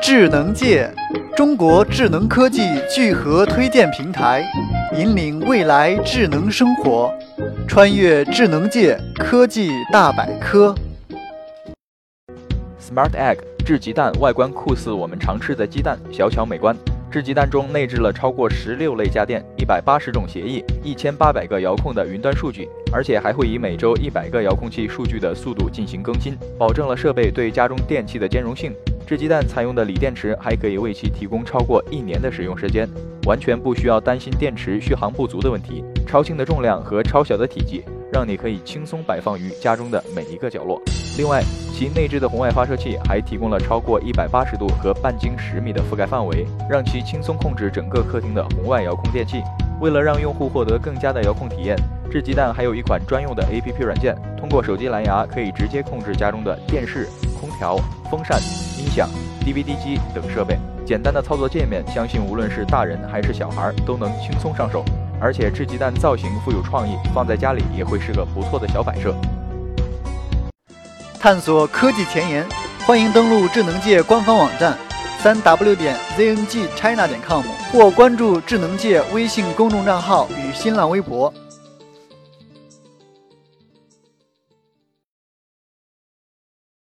智能界，中国智能科技聚合推荐平台，引领未来智能生活，穿越智能界科技大百科。Smart Egg 智鸡蛋外观酷似我们常吃的鸡蛋，小巧美观。智鸡蛋中内置了超过十六类家电、一百八十种协议、一千八百个遥控的云端数据，而且还会以每周一百个遥控器数据的速度进行更新，保证了设备对家中电器的兼容性。智鸡蛋采用的锂电池还可以为其提供超过一年的使用时间，完全不需要担心电池续航不足的问题。超轻的重量和超小的体积，让你可以轻松摆放于家中的每一个角落。另外，其内置的红外发射器还提供了超过一百八十度和半径十米的覆盖范围，让其轻松控制整个客厅的红外遥控电器。为了让用户获得更加的遥控体验，智鸡蛋还有一款专用的 APP 软件，通过手机蓝牙可以直接控制家中的电视、空调。风扇、音响、DVD 机等设备，简单的操作界面，相信无论是大人还是小孩都能轻松上手。而且智鸡蛋造型富有创意，放在家里也会是个不错的小摆设。探索科技前沿，欢迎登录智能界官方网站三 w 点 zngchina 点 com 或关注智能界微信公众账号与新浪微博。